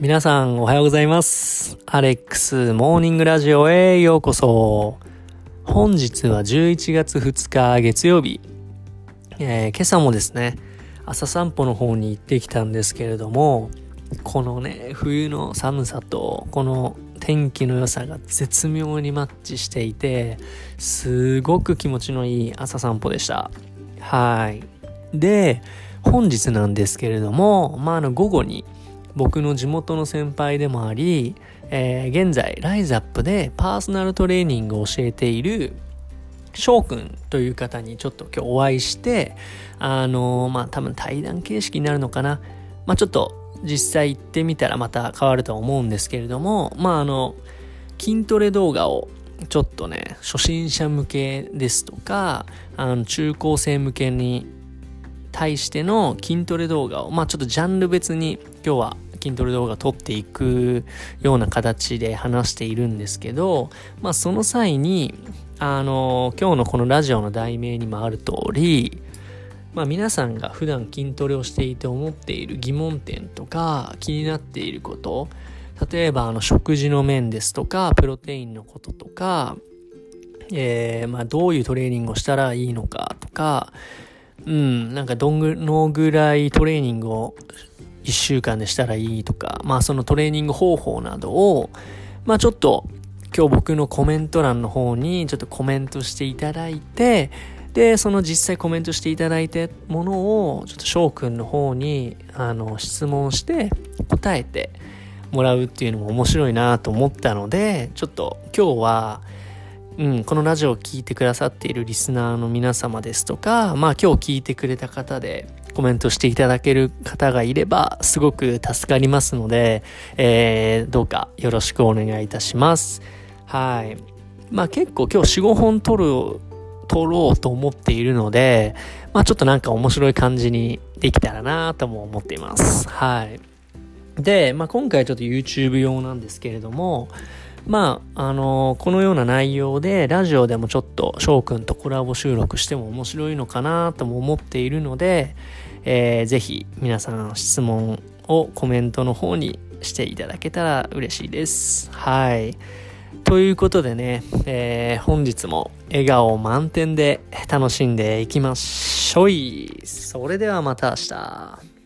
皆さんおはようございます。アレックスモーニングラジオへようこそ。本日は11月2日月曜日。えー今朝もですね、朝散歩の方に行ってきたんですけれども、このね、冬の寒さと、この天気の良さが絶妙にマッチしていて、すごく気持ちのいい朝散歩でした。はい。で、本日なんですけれども、まあ、あの午後に僕の地元の先輩でもあり、えー現在ライズアップでパーソナルトレーニングを教えている翔くんという方にちょっと今日お会いして、あのまあ多分対談形式になるのかな。まあちょっと実際行ってみたらまた変わるとは思うんですけれども、まああの、筋トレ動画をちょっとね、初心者向けですとか、あの中高生向けに対しての筋トレ動画を、まあちょっとジャンル別に今日は筋トレ動画を撮っていくような形で話しているんですけど、まあその際に、あの、今日のこのラジオの題名にもある通り、まあ皆さんが普段筋トレをしていて思っている疑問点とか気になっていること、例えばあの食事の面ですとか、プロテインのこととか、えーまあどういうトレーニングをしたらいいのかとか、うん、なんかどんぐのぐらいトレーニングを1週間でしたらいいとか、まあそのトレーニング方法などを、まあちょっと今日僕のコメント欄の方にちょっとコメントしていただいて、で、その実際コメントしていただいたものを、ちょっと翔くんの方に、あの、質問して答えてもらうっていうのも面白いなと思ったので、ちょっと今日は、うん、このラジオを聴いてくださっているリスナーの皆様ですとか、まあ今日聞いてくれた方でコメントしていただける方がいればすごく助かりますので、えーどうかよろしくお願いいたします。はい。まあ結構今日4、5本撮る、撮ろうと思っているので、まあちょっとなんか面白い感じにできたらなとも思っています。はい。で、まあ今回ちょっと YouTube 用なんですけれども、まあ、あのこのような内容で、ラジオでもちょっと翔くんとコラボ収録しても面白いのかなとも思っているので、えーぜひ皆さん質問をコメントの方にしていただけたら嬉しいです。はい。ということでね、えー本日も笑顔満点で楽しんでいきましょい。それではまた明日。